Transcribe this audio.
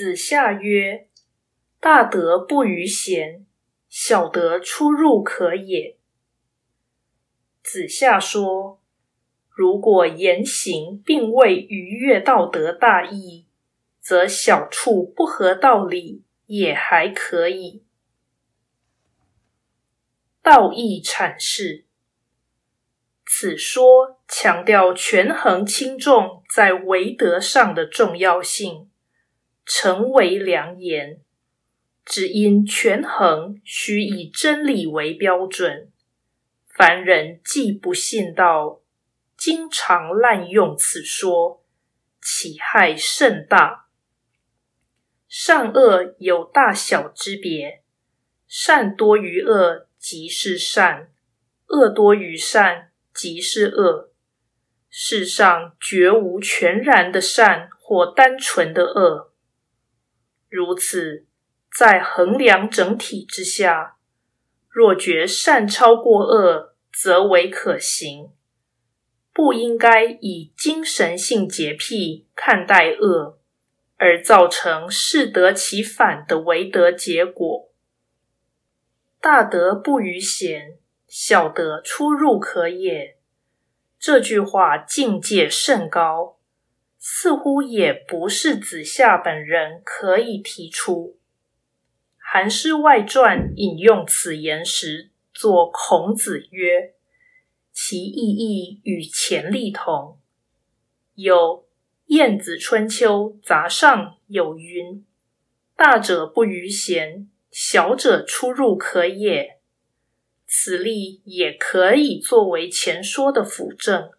子夏曰：“大德不逾贤，小德出入可也。”子夏说：“如果言行并未逾越道德大义，则小处不合道理也还可以。”道义阐释，此说强调权衡轻重在为德上的重要性。成为良言，只因权衡须以真理为标准。凡人既不信道，经常滥用此说，其害甚大。善恶有大小之别，善多于恶即是善，恶多于善即是恶。世上绝无全然的善或单纯的恶。如此，在衡量整体之下，若觉善超过恶，则为可行。不应该以精神性洁癖看待恶，而造成适得其反的为德结果。大德不逾贤，小德出入可也。这句话境界甚高。似乎也不是子夏本人可以提出。《韩诗外传》引用此言时，作孔子曰：“其意义与前例同。”有《晏子春秋杂上》有云：“大者不逾贤，小者出入可也。”此例也可以作为前说的辅证。